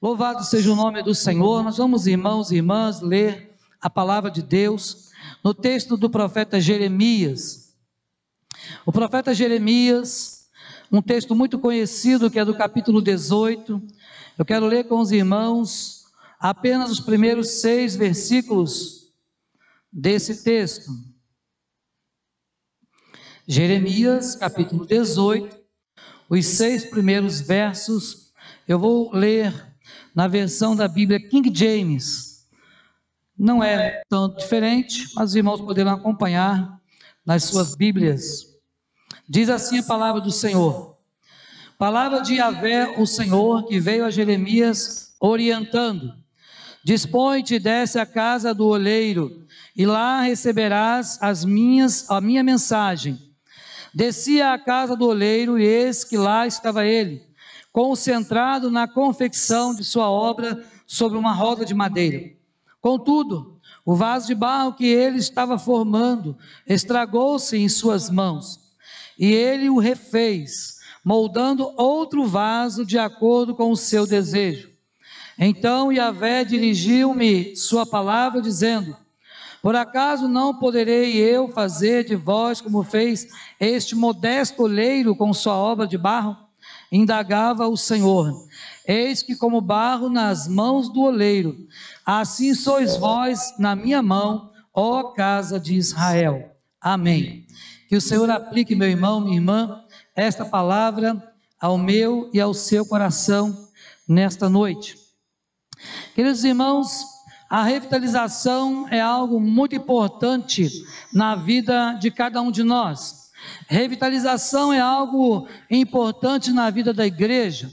Louvado seja o nome do Senhor. Nós vamos, irmãos e irmãs, ler a palavra de Deus no texto do profeta Jeremias. O profeta Jeremias, um texto muito conhecido que é do capítulo 18. Eu quero ler com os irmãos apenas os primeiros seis versículos desse texto. Jeremias, capítulo 18, os seis primeiros versos, eu vou ler na versão da Bíblia King James. Não é tanto diferente, mas os irmãos poderão acompanhar nas suas Bíblias. Diz assim a palavra do Senhor. Palavra de Yahvé, o Senhor, que veio a Jeremias orientando. Dispõe-te e desce à casa do oleiro, e lá receberás as minhas, a minha mensagem. Descia à casa do oleiro, e eis que lá estava ele, concentrado na confecção de sua obra sobre uma roda de madeira. Contudo, o vaso de barro que ele estava formando estragou-se em suas mãos, e ele o refez, moldando outro vaso de acordo com o seu desejo. Então Yahvé dirigiu-me sua palavra, dizendo: Por acaso não poderei eu fazer de vós como fez este modesto oleiro com sua obra de barro? Indagava o Senhor: Eis que, como barro nas mãos do oleiro, assim sois vós na minha mão, ó casa de Israel. Amém. Que o Senhor aplique, meu irmão, minha irmã, esta palavra ao meu e ao seu coração nesta noite. Queridos irmãos, a revitalização é algo muito importante na vida de cada um de nós. Revitalização é algo importante na vida da igreja,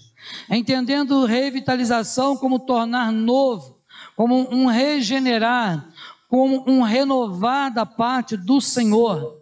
entendendo revitalização como tornar novo, como um regenerar, como um renovar da parte do Senhor.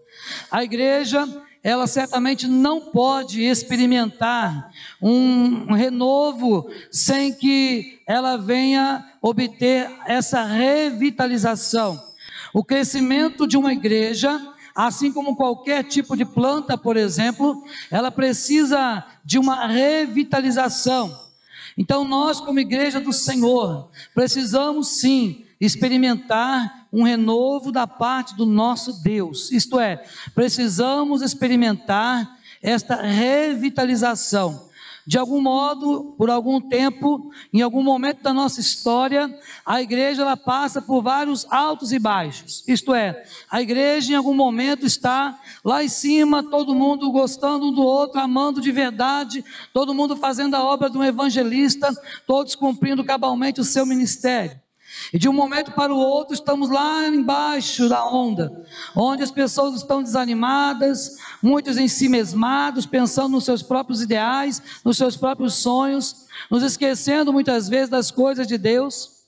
A igreja, ela certamente não pode experimentar um renovo sem que ela venha obter essa revitalização. O crescimento de uma igreja Assim como qualquer tipo de planta, por exemplo, ela precisa de uma revitalização. Então, nós, como igreja do Senhor, precisamos sim experimentar um renovo da parte do nosso Deus. Isto é, precisamos experimentar esta revitalização. De algum modo, por algum tempo, em algum momento da nossa história, a igreja ela passa por vários altos e baixos. Isto é, a igreja em algum momento está lá em cima, todo mundo gostando um do outro, amando de verdade, todo mundo fazendo a obra de um evangelista, todos cumprindo cabalmente o seu ministério. E de um momento para o outro estamos lá embaixo da onda, onde as pessoas estão desanimadas, muitos em si mesmados, pensando nos seus próprios ideais, nos seus próprios sonhos, nos esquecendo muitas vezes das coisas de Deus.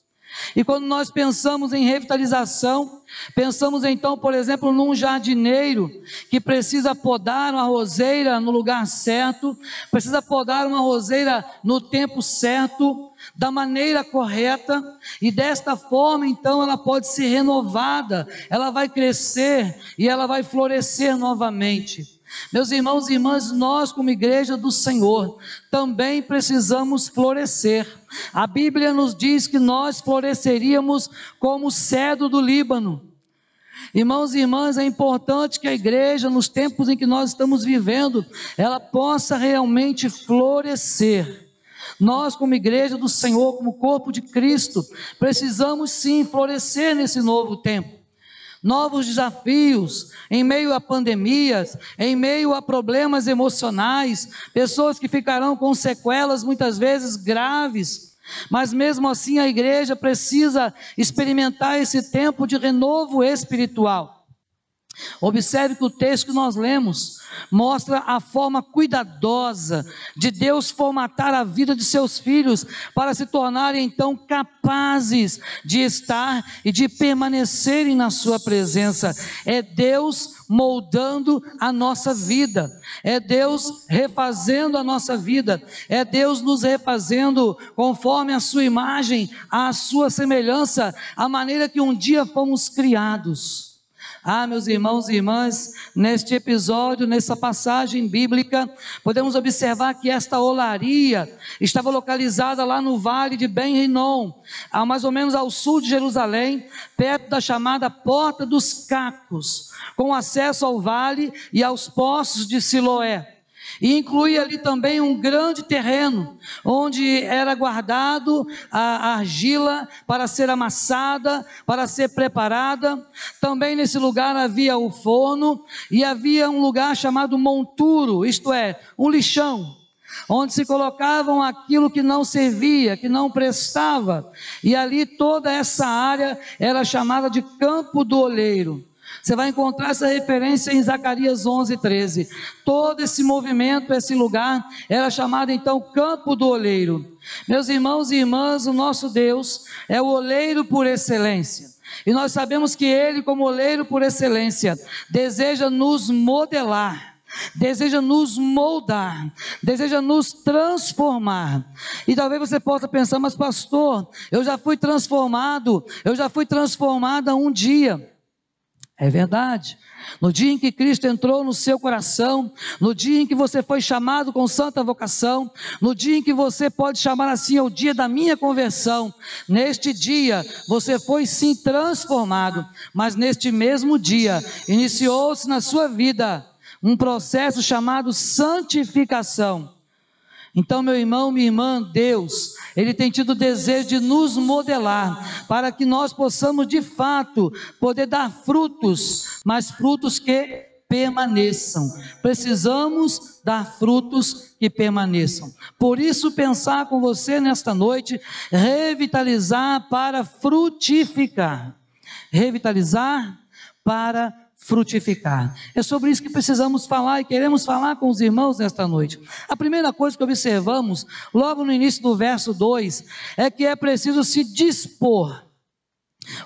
E quando nós pensamos em revitalização, pensamos então, por exemplo, num jardineiro que precisa podar uma roseira no lugar certo, precisa podar uma roseira no tempo certo, da maneira correta, e desta forma então ela pode ser renovada, ela vai crescer e ela vai florescer novamente. Meus irmãos e irmãs, nós, como igreja do Senhor, também precisamos florescer. A Bíblia nos diz que nós floresceríamos como o cedro do Líbano. Irmãos e irmãs, é importante que a igreja, nos tempos em que nós estamos vivendo, ela possa realmente florescer. Nós, como igreja do Senhor, como corpo de Cristo, precisamos sim florescer nesse novo tempo novos desafios, em meio a pandemias, em meio a problemas emocionais, pessoas que ficarão com sequelas muitas vezes graves. Mas mesmo assim a igreja precisa experimentar esse tempo de renovo espiritual. Observe que o texto que nós lemos mostra a forma cuidadosa de Deus formatar a vida de seus filhos para se tornarem então capazes de estar e de permanecerem na Sua presença. É Deus moldando a nossa vida, é Deus refazendo a nossa vida, é Deus nos refazendo conforme a Sua imagem, a Sua semelhança, a maneira que um dia fomos criados. Ah, meus irmãos e irmãs, neste episódio, nessa passagem bíblica, podemos observar que esta olaria estava localizada lá no vale de Ben Rinom, a mais ou menos ao sul de Jerusalém, perto da chamada Porta dos Cacos, com acesso ao vale e aos poços de Siloé. E incluía ali também um grande terreno, onde era guardado a argila para ser amassada, para ser preparada. Também nesse lugar havia o forno e havia um lugar chamado monturo, isto é, um lixão onde se colocavam aquilo que não servia, que não prestava, e ali toda essa área era chamada de campo do oleiro. Você vai encontrar essa referência em Zacarias 11, 13. Todo esse movimento, esse lugar, era chamado então Campo do Oleiro. Meus irmãos e irmãs, o nosso Deus é o oleiro por excelência. E nós sabemos que Ele, como oleiro por excelência, deseja nos modelar deseja nos moldar, deseja nos transformar. E talvez você possa pensar, mas pastor, eu já fui transformado, eu já fui transformada um dia. É verdade. No dia em que Cristo entrou no seu coração, no dia em que você foi chamado com santa vocação, no dia em que você pode chamar assim, é o dia da minha conversão, neste dia você foi sim transformado, mas neste mesmo dia iniciou-se na sua vida um processo chamado santificação. Então, meu irmão, minha irmã, Deus, Ele tem tido o desejo de nos modelar, para que nós possamos de fato poder dar frutos, mas frutos que permaneçam. Precisamos dar frutos que permaneçam. Por isso, pensar com você nesta noite, revitalizar para frutificar. Revitalizar para frutificar. É sobre isso que precisamos falar e queremos falar com os irmãos nesta noite. A primeira coisa que observamos, logo no início do verso 2, é que é preciso se dispor.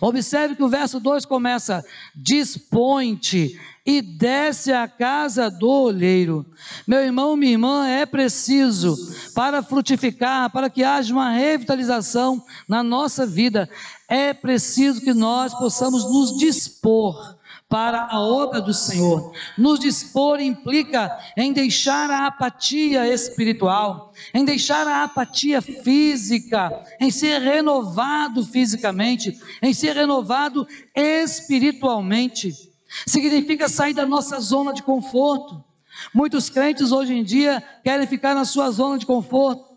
Observe que o verso 2 começa: Dispõe-te e desce à casa do olheiro. Meu irmão, minha irmã, é preciso para frutificar, para que haja uma revitalização na nossa vida, é preciso que nós possamos nos dispor para a obra do Senhor. Nos dispor implica em deixar a apatia espiritual, em deixar a apatia física, em ser renovado fisicamente, em ser renovado espiritualmente. Significa sair da nossa zona de conforto. Muitos crentes hoje em dia querem ficar na sua zona de conforto.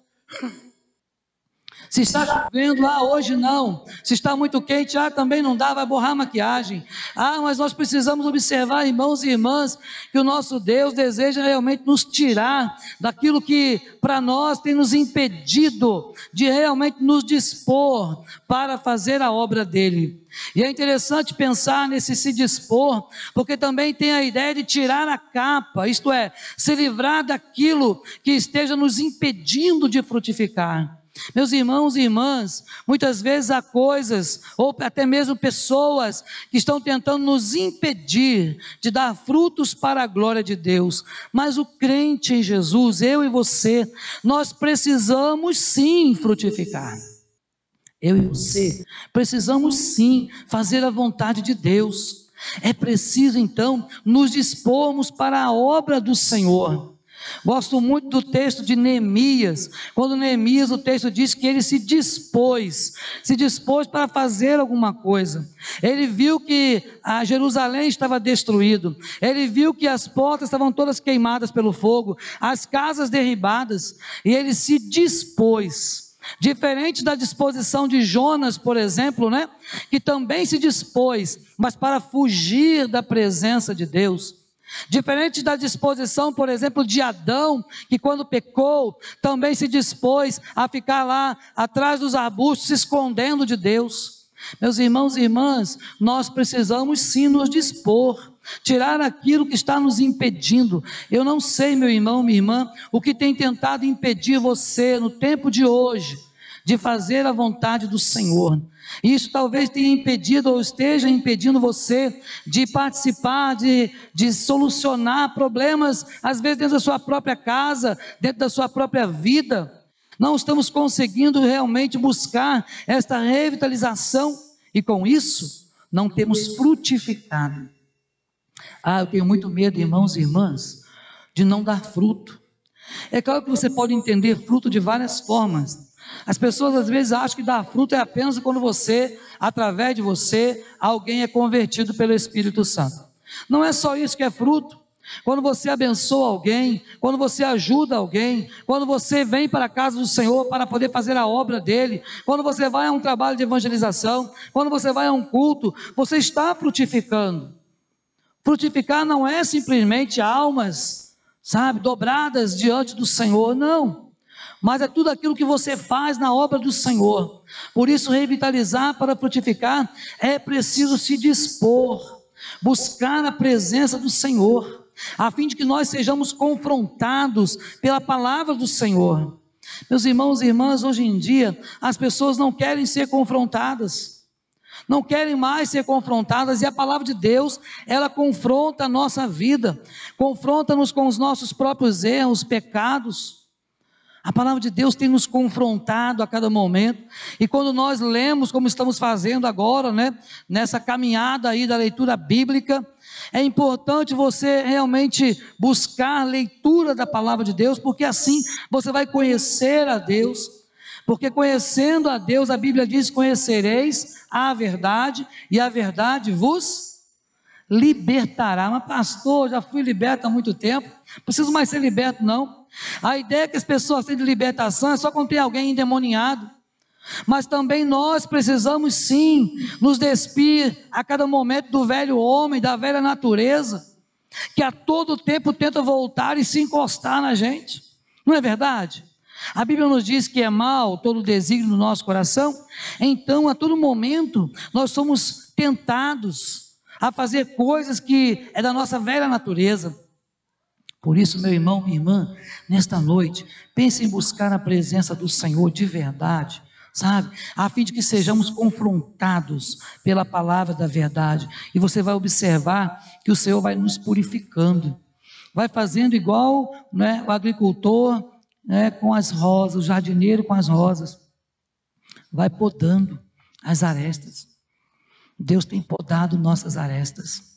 Se está chovendo, ah, hoje não. Se está muito quente, ah, também não dá, vai borrar a maquiagem. Ah, mas nós precisamos observar, irmãos e irmãs, que o nosso Deus deseja realmente nos tirar daquilo que para nós tem nos impedido de realmente nos dispor para fazer a obra dele. E é interessante pensar nesse se dispor, porque também tem a ideia de tirar a capa, isto é, se livrar daquilo que esteja nos impedindo de frutificar. Meus irmãos e irmãs, muitas vezes há coisas, ou até mesmo pessoas, que estão tentando nos impedir de dar frutos para a glória de Deus. Mas o crente em Jesus, eu e você, nós precisamos sim frutificar. Eu e você precisamos sim fazer a vontade de Deus. É preciso então nos dispormos para a obra do Senhor. Gosto muito do texto de Neemias, quando Neemias, o texto diz que ele se dispôs, se dispôs para fazer alguma coisa. Ele viu que a Jerusalém estava destruído, ele viu que as portas estavam todas queimadas pelo fogo, as casas derribadas, e ele se dispôs. Diferente da disposição de Jonas, por exemplo, né? Que também se dispôs, mas para fugir da presença de Deus. Diferente da disposição, por exemplo, de Adão, que quando pecou, também se dispôs a ficar lá atrás dos arbustos, se escondendo de Deus. Meus irmãos e irmãs, nós precisamos sim nos dispor, tirar aquilo que está nos impedindo. Eu não sei, meu irmão, minha irmã, o que tem tentado impedir você no tempo de hoje de fazer a vontade do Senhor. Isso talvez tenha impedido ou esteja impedindo você de participar, de, de solucionar problemas, às vezes dentro da sua própria casa, dentro da sua própria vida. Não estamos conseguindo realmente buscar esta revitalização e com isso não temos frutificado. Ah, eu tenho muito medo, irmãos e irmãs, de não dar fruto. É claro que você pode entender fruto de várias formas. As pessoas às vezes acham que dar fruto é apenas quando você, através de você, alguém é convertido pelo Espírito Santo. Não é só isso que é fruto. Quando você abençoa alguém, quando você ajuda alguém, quando você vem para a casa do Senhor para poder fazer a obra dele, quando você vai a um trabalho de evangelização, quando você vai a um culto, você está frutificando. Frutificar não é simplesmente almas, sabe, dobradas diante do Senhor, não. Mas é tudo aquilo que você faz na obra do Senhor. Por isso, revitalizar para frutificar é preciso se dispor, buscar a presença do Senhor a fim de que nós sejamos confrontados pela palavra do Senhor. Meus irmãos e irmãs, hoje em dia, as pessoas não querem ser confrontadas, não querem mais ser confrontadas, e a palavra de Deus, ela confronta a nossa vida, confronta-nos com os nossos próprios erros, pecados. A palavra de Deus tem nos confrontado a cada momento, e quando nós lemos, como estamos fazendo agora, né, nessa caminhada aí da leitura bíblica, é importante você realmente buscar a leitura da palavra de Deus, porque assim você vai conhecer a Deus. Porque conhecendo a Deus, a Bíblia diz: conhecereis a verdade, e a verdade vos libertará. Mas, pastor, já fui liberto há muito tempo, preciso mais ser liberto, não. A ideia é que as pessoas têm de libertação é só quando tem alguém endemoniado. Mas também nós precisamos sim nos despir a cada momento do velho homem, da velha natureza, que a todo tempo tenta voltar e se encostar na gente. Não é verdade? A Bíblia nos diz que é mal todo o desígnio do nosso coração, então a todo momento nós somos tentados a fazer coisas que é da nossa velha natureza. Por isso, meu irmão, minha irmã, nesta noite, pense em buscar a presença do Senhor de verdade sabe? A fim de que sejamos confrontados pela palavra da verdade. E você vai observar que o Senhor vai nos purificando, vai fazendo igual né, o agricultor né, com as rosas, o jardineiro com as rosas, vai podando as arestas. Deus tem podado nossas arestas.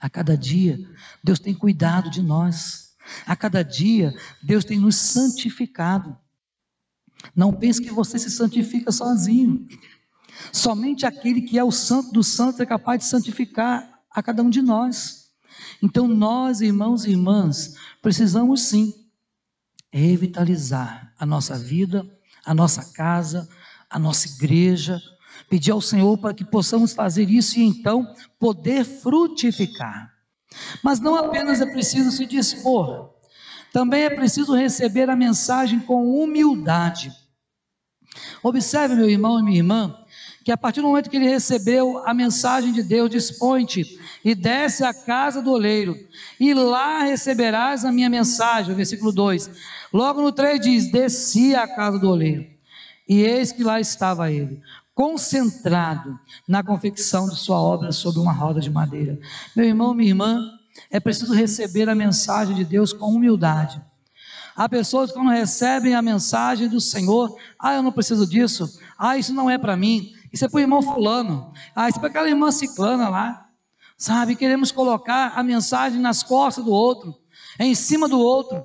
A cada dia, Deus tem cuidado de nós. A cada dia, Deus tem nos santificado. Não pense que você se santifica sozinho. Somente aquele que é o santo dos santos é capaz de santificar a cada um de nós. Então, nós, irmãos e irmãs, precisamos sim revitalizar a nossa vida, a nossa casa, a nossa igreja, pedir ao Senhor para que possamos fazer isso e então poder frutificar. Mas não apenas é preciso se dispor, também é preciso receber a mensagem com humildade. Observe, meu irmão e minha irmã, que a partir do momento que ele recebeu a mensagem de Deus, dispõe-te e desce à casa do oleiro, e lá receberás a minha mensagem, versículo 2. Logo no 3 diz: Desci à casa do oleiro, e eis que lá estava ele, concentrado na confecção de sua obra sobre uma roda de madeira. Meu irmão, minha irmã, é preciso receber a mensagem de Deus com humildade. Há pessoas que quando recebem a mensagem do Senhor, ah, eu não preciso disso, ah, isso não é para mim, isso é para o irmão fulano, ah, isso é para aquela irmã ciclana lá. Sabe, queremos colocar a mensagem nas costas do outro, em cima do outro.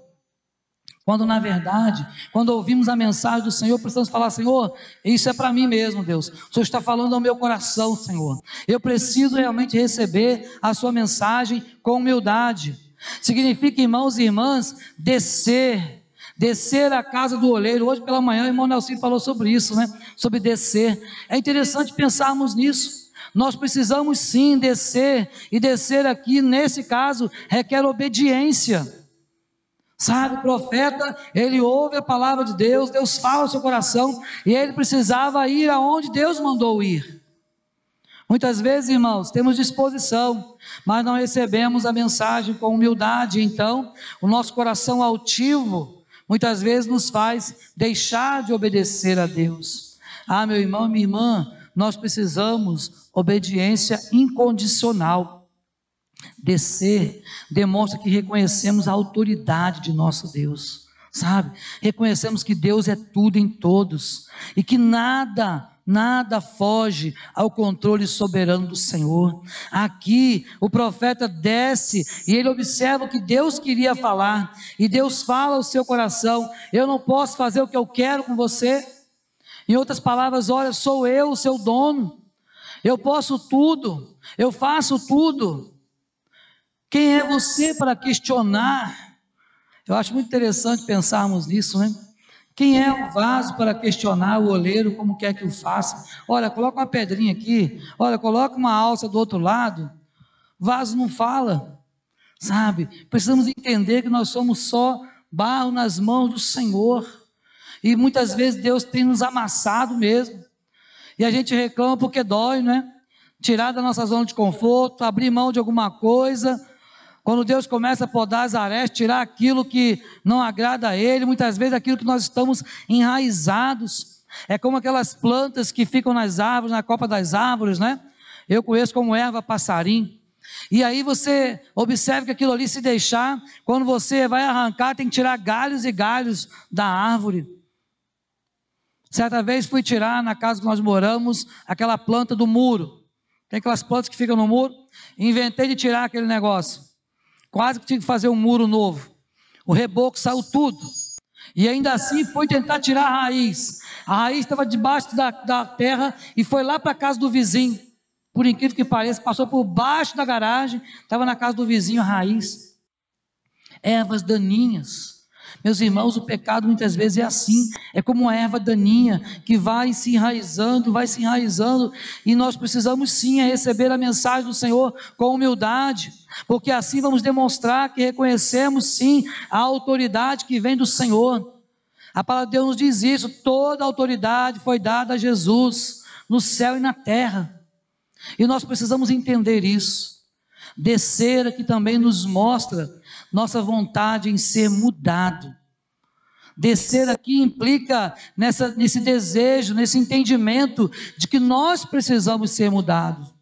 Quando na verdade, quando ouvimos a mensagem do Senhor, precisamos falar: Senhor, isso é para mim mesmo, Deus. O Senhor está falando ao meu coração, Senhor. Eu preciso realmente receber a Sua mensagem com humildade. Significa, irmãos e irmãs, descer, descer à casa do oleiro. Hoje pela manhã o irmão Nelson falou sobre isso, né? Sobre descer. É interessante pensarmos nisso. Nós precisamos sim descer, e descer aqui, nesse caso, requer obediência. Sabe, o profeta, ele ouve a palavra de Deus, Deus fala ao seu coração, e ele precisava ir aonde Deus mandou ir. Muitas vezes, irmãos, temos disposição, mas não recebemos a mensagem com humildade, então o nosso coração altivo muitas vezes nos faz deixar de obedecer a Deus. Ah, meu irmão e minha irmã, nós precisamos obediência incondicional. Descer demonstra que reconhecemos a autoridade de nosso Deus. sabe? Reconhecemos que Deus é tudo em todos e que nada, nada foge ao controle soberano do Senhor. Aqui o profeta desce e ele observa o que Deus queria falar, e Deus fala ao seu coração: Eu não posso fazer o que eu quero com você. Em outras palavras, olha, sou eu o seu dono, eu posso tudo, eu faço tudo. Quem é você para questionar? Eu acho muito interessante pensarmos nisso, né? Quem é o vaso para questionar o oleiro como quer que o faça? Olha, coloca uma pedrinha aqui, olha, coloca uma alça do outro lado. Vaso não fala, sabe? Precisamos entender que nós somos só barro nas mãos do Senhor. E muitas vezes Deus tem nos amassado mesmo. E a gente reclama porque dói, né? Tirar da nossa zona de conforto, abrir mão de alguma coisa, quando Deus começa a podar as arestas, tirar aquilo que não agrada a Ele, muitas vezes aquilo que nós estamos enraizados. É como aquelas plantas que ficam nas árvores, na copa das árvores, né? Eu conheço como erva passarim. E aí você observa que aquilo ali se deixar, quando você vai arrancar, tem que tirar galhos e galhos da árvore. Certa vez fui tirar na casa que nós moramos aquela planta do muro. Tem aquelas plantas que ficam no muro. Inventei de tirar aquele negócio. Quase que tinha que fazer um muro novo. O reboco saiu tudo. E ainda assim foi tentar tirar a raiz. A raiz estava debaixo da, da terra e foi lá para a casa do vizinho. Por incrível que pareça, passou por baixo da garagem, estava na casa do vizinho a raiz. Ervas daninhas meus irmãos, o pecado muitas vezes é assim, é como uma erva daninha que vai se enraizando, vai se enraizando, e nós precisamos sim receber a mensagem do Senhor com humildade, porque assim vamos demonstrar que reconhecemos sim a autoridade que vem do Senhor. A palavra de Deus nos diz isso: toda autoridade foi dada a Jesus, no céu e na terra, e nós precisamos entender isso. Descer aqui também nos mostra nossa vontade em ser mudado. Descer aqui implica nessa, nesse desejo, nesse entendimento de que nós precisamos ser mudados.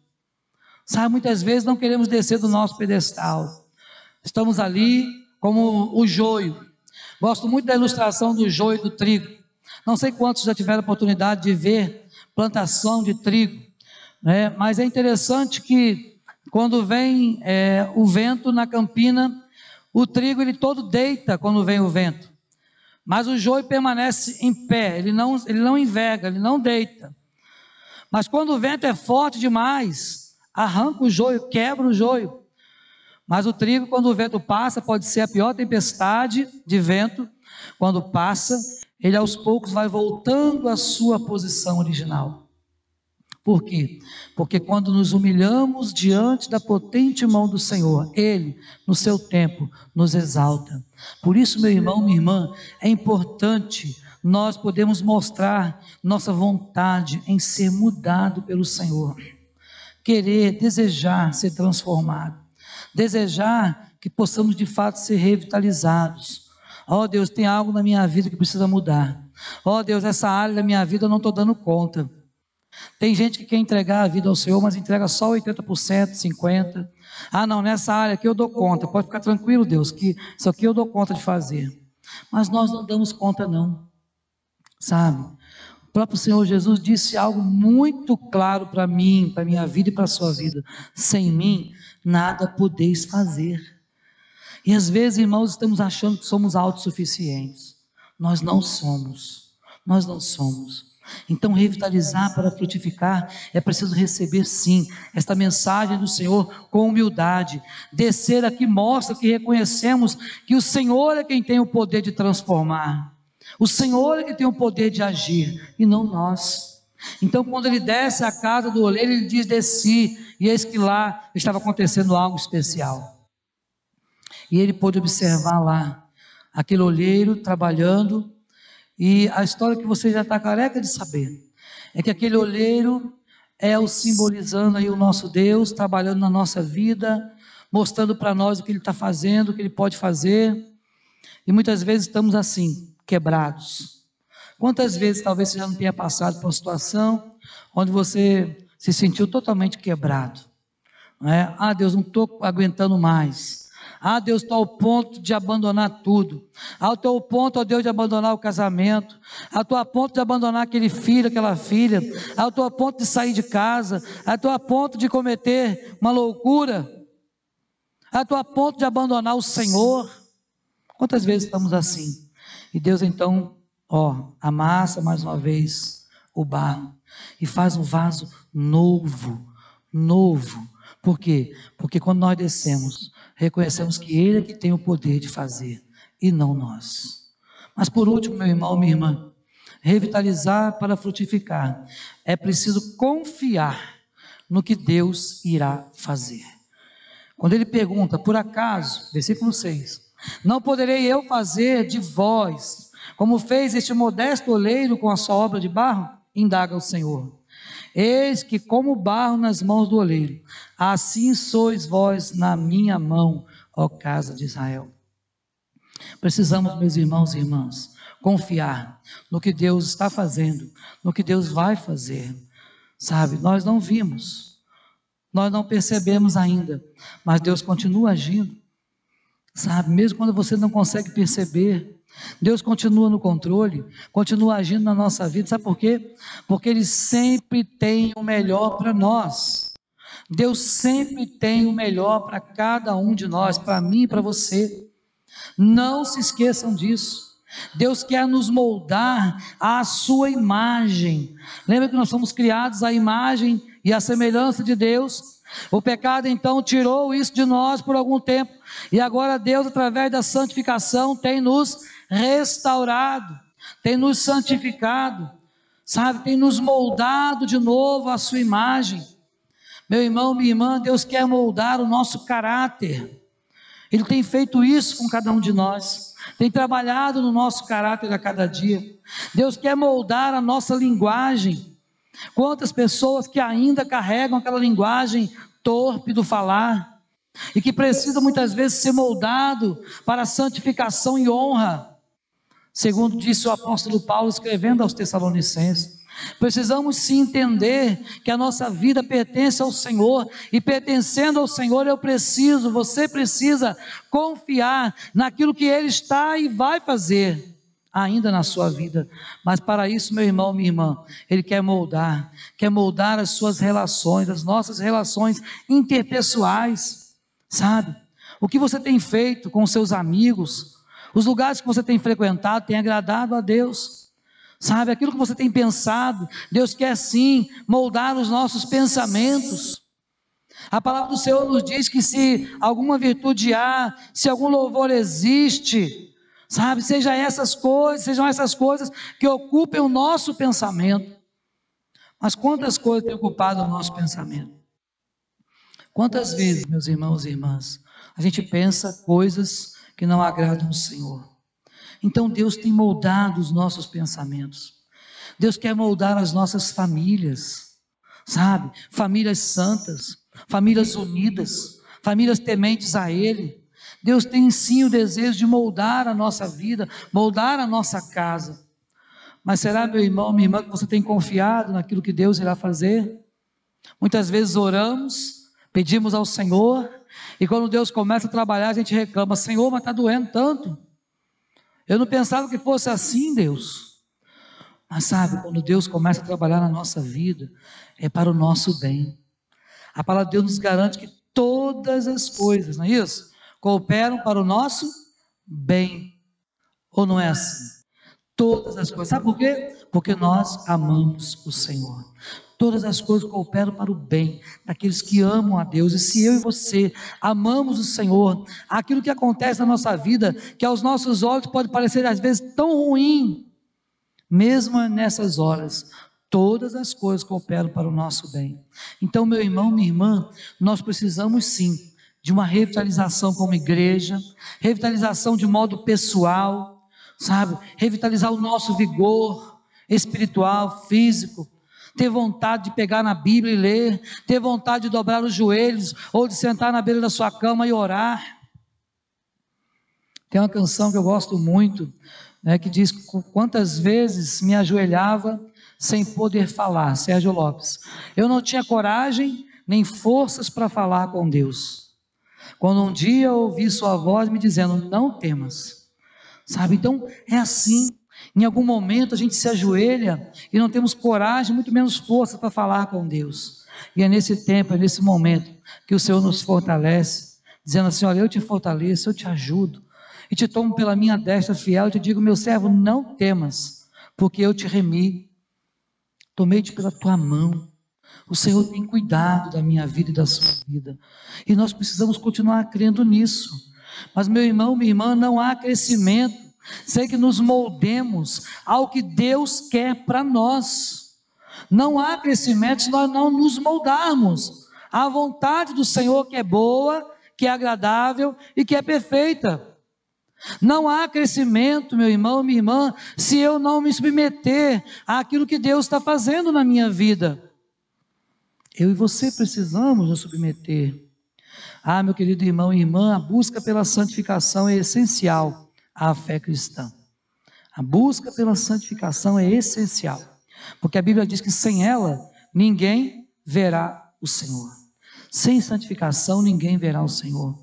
Sabe, muitas vezes não queremos descer do nosso pedestal. Estamos ali como o joio. Gosto muito da ilustração do joio e do trigo. Não sei quantos já tiveram oportunidade de ver plantação de trigo, né? mas é interessante que quando vem é, o vento na campina, o trigo ele todo deita quando vem o vento, mas o joio permanece em pé, ele não, ele não enverga, ele não deita. Mas quando o vento é forte demais, arranca o joio, quebra o joio. Mas o trigo, quando o vento passa, pode ser a pior tempestade de vento, quando passa, ele aos poucos vai voltando à sua posição original. Por quê? Porque quando nos humilhamos diante da potente mão do Senhor, Ele, no seu tempo, nos exalta. Por isso, meu irmão, minha irmã, é importante nós podemos mostrar nossa vontade em ser mudado pelo Senhor. Querer, desejar ser transformado. Desejar que possamos de fato ser revitalizados. Ó oh, Deus, tem algo na minha vida que precisa mudar. Ó oh, Deus, essa área da minha vida eu não estou dando conta. Tem gente que quer entregar a vida ao Senhor, mas entrega só 80%, 50%. Ah, não, nessa área aqui eu dou conta. Pode ficar tranquilo, Deus, que isso aqui eu dou conta de fazer. Mas nós não damos conta, não. Sabe? O próprio Senhor Jesus disse algo muito claro para mim, para minha vida e para a sua vida: sem mim, nada podeis fazer. E às vezes, irmãos, estamos achando que somos autossuficientes. Nós não somos. Nós não somos. Então, revitalizar para frutificar é preciso receber sim esta mensagem do Senhor com humildade. Descer aqui mostra que reconhecemos que o Senhor é quem tem o poder de transformar. O Senhor é quem tem o poder de agir e não nós. Então, quando ele desce à casa do oleiro, ele diz: Desci, e eis que lá estava acontecendo algo especial. E ele pôde observar lá aquele olheiro trabalhando e a história que você já está careca de saber é que aquele olheiro é o simbolizando aí o nosso Deus trabalhando na nossa vida, mostrando para nós o que Ele está fazendo, o que Ele pode fazer. E muitas vezes estamos assim, quebrados. Quantas vezes talvez você já não tenha passado por uma situação onde você se sentiu totalmente quebrado? Não é? Ah, Deus, não estou aguentando mais. Ah, Deus, estou ao ponto de abandonar tudo. Ao teu ponto, ó Deus, de abandonar o casamento. A tua ponto de abandonar aquele filho, aquela filha. Ao teu ponto de sair de casa. A tua ponto de cometer uma loucura. A tua ponto de abandonar o Senhor. Quantas vezes estamos assim? E Deus então, ó, amassa mais uma vez o barro e faz um vaso novo, novo. Por quê? Porque quando nós descemos, reconhecemos que Ele é que tem o poder de fazer e não nós. Mas por último, meu irmão, minha irmã, revitalizar para frutificar, é preciso confiar no que Deus irá fazer. Quando ele pergunta, por acaso, versículo 6, não poderei eu fazer de vós, como fez este modesto oleiro com a sua obra de barro? Indaga o Senhor. Eis que, como barro nas mãos do oleiro, assim sois vós na minha mão, ó casa de Israel. Precisamos, meus irmãos e irmãs, confiar no que Deus está fazendo, no que Deus vai fazer. Sabe, nós não vimos, nós não percebemos ainda, mas Deus continua agindo. Sabe, mesmo quando você não consegue perceber, Deus continua no controle, continua agindo na nossa vida. Sabe por quê? Porque Ele sempre tem o melhor para nós. Deus sempre tem o melhor para cada um de nós, para mim e para você. Não se esqueçam disso. Deus quer nos moldar à sua imagem. Lembra que nós somos criados à imagem e à semelhança de Deus? O pecado então tirou isso de nós por algum tempo, e agora Deus, através da santificação, tem nos restaurado, tem nos santificado, sabe, tem nos moldado de novo à sua imagem. Meu irmão, minha irmã, Deus quer moldar o nosso caráter. Ele tem feito isso com cada um de nós. Tem trabalhado no nosso caráter a cada dia. Deus quer moldar a nossa linguagem. Quantas pessoas que ainda carregam aquela linguagem torpe do falar e que precisam muitas vezes ser moldado para santificação e honra segundo disse o apóstolo Paulo escrevendo aos Tessalonicenses. Precisamos sim entender que a nossa vida pertence ao Senhor e pertencendo ao Senhor eu preciso, você precisa confiar naquilo que Ele está e vai fazer ainda na sua vida. Mas para isso, meu irmão, minha irmã, Ele quer moldar, quer moldar as suas relações, as nossas relações interpessoais, sabe? O que você tem feito com seus amigos, os lugares que você tem frequentado têm agradado a Deus. Sabe, aquilo que você tem pensado, Deus quer sim moldar os nossos pensamentos. A palavra do Senhor nos diz que se alguma virtude há, se algum louvor existe, sabe, seja essas coisas, sejam essas coisas que ocupem o nosso pensamento. Mas quantas coisas têm ocupado o nosso pensamento? Quantas vezes, meus irmãos e irmãs, a gente pensa coisas que não agradam o Senhor. Então Deus tem moldado os nossos pensamentos. Deus quer moldar as nossas famílias, sabe? Famílias santas, famílias unidas, famílias tementes a Ele. Deus tem sim o desejo de moldar a nossa vida, moldar a nossa casa. Mas será, meu irmão, minha irmã, que você tem confiado naquilo que Deus irá fazer? Muitas vezes oramos, pedimos ao Senhor, e quando Deus começa a trabalhar, a gente reclama: Senhor, mas está doendo tanto. Eu não pensava que fosse assim, Deus. Mas sabe, quando Deus começa a trabalhar na nossa vida, é para o nosso bem. A palavra de Deus nos garante que todas as coisas, não é isso? Cooperam para o nosso bem. Ou não é assim? Todas as coisas. Sabe por quê? Porque nós amamos o Senhor todas as coisas cooperam para o bem daqueles que amam a Deus. E se eu e você amamos o Senhor, aquilo que acontece na nossa vida, que aos nossos olhos pode parecer às vezes tão ruim, mesmo nessas horas, todas as coisas cooperam para o nosso bem. Então, meu irmão, minha irmã, nós precisamos sim de uma revitalização como igreja, revitalização de modo pessoal, sabe? Revitalizar o nosso vigor espiritual, físico, ter vontade de pegar na Bíblia e ler, ter vontade de dobrar os joelhos ou de sentar na beira da sua cama e orar. Tem uma canção que eu gosto muito, né, que diz quantas vezes me ajoelhava sem poder falar, Sérgio Lopes. Eu não tinha coragem nem forças para falar com Deus. Quando um dia ouvi sua voz me dizendo: Não temas. Sabe? Então é assim. Em algum momento a gente se ajoelha e não temos coragem, muito menos força para falar com Deus. E é nesse tempo, é nesse momento que o Senhor nos fortalece, dizendo assim: Olha, eu te fortaleço, eu te ajudo, e te tomo pela minha destra fiel, e te digo, meu servo, não temas, porque eu te remi, tomei-te pela tua mão. O Senhor tem cuidado da minha vida e da sua vida. E nós precisamos continuar crendo nisso. Mas, meu irmão, minha irmã, não há crescimento sem que nos moldemos ao que Deus quer para nós. Não há crescimento se nós não nos moldarmos à vontade do Senhor que é boa, que é agradável e que é perfeita. Não há crescimento, meu irmão, minha irmã, se eu não me submeter àquilo que Deus está fazendo na minha vida. Eu e você precisamos nos submeter. Ah, meu querido irmão e irmã, a busca pela santificação é essencial à fé cristã. A busca pela santificação é essencial, porque a Bíblia diz que sem ela ninguém verá o Senhor. Sem santificação ninguém verá o Senhor.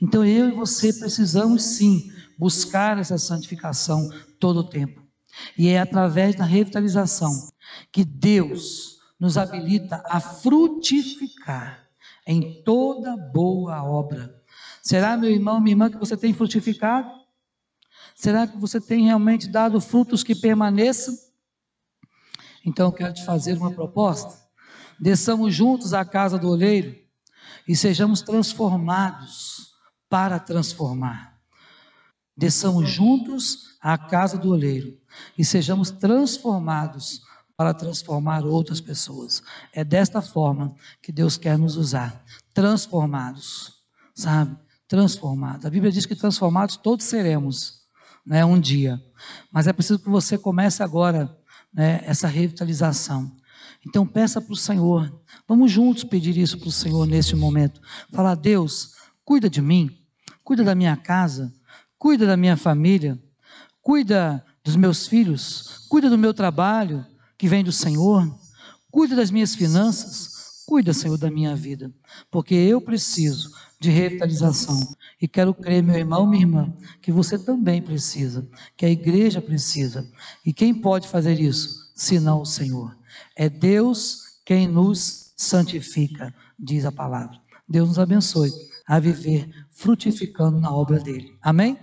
Então eu e você precisamos sim buscar essa santificação todo o tempo. E é através da revitalização que Deus nos habilita a frutificar em toda boa obra. Será, meu irmão, minha irmã, que você tem frutificado? Será que você tem realmente dado frutos que permaneçam? Então eu quero te fazer uma proposta. Desçamos juntos à casa do oleiro e sejamos transformados para transformar. Desçamos juntos à casa do oleiro e sejamos transformados para transformar outras pessoas. É desta forma que Deus quer nos usar, transformados, sabe? Transformados. A Bíblia diz que transformados todos seremos, né, um dia. Mas é preciso que você comece agora, né, essa revitalização. Então peça para o Senhor. Vamos juntos pedir isso para o Senhor nesse momento. Falar, Deus, cuida de mim, cuida da minha casa, cuida da minha família, cuida dos meus filhos, cuida do meu trabalho que vem do Senhor, cuida das minhas finanças, cuida, Senhor, da minha vida, porque eu preciso de revitalização. E quero crer, meu irmão, minha irmã, que você também precisa, que a igreja precisa. E quem pode fazer isso, senão o Senhor? É Deus quem nos santifica, diz a palavra. Deus nos abençoe a viver frutificando na obra dele. Amém?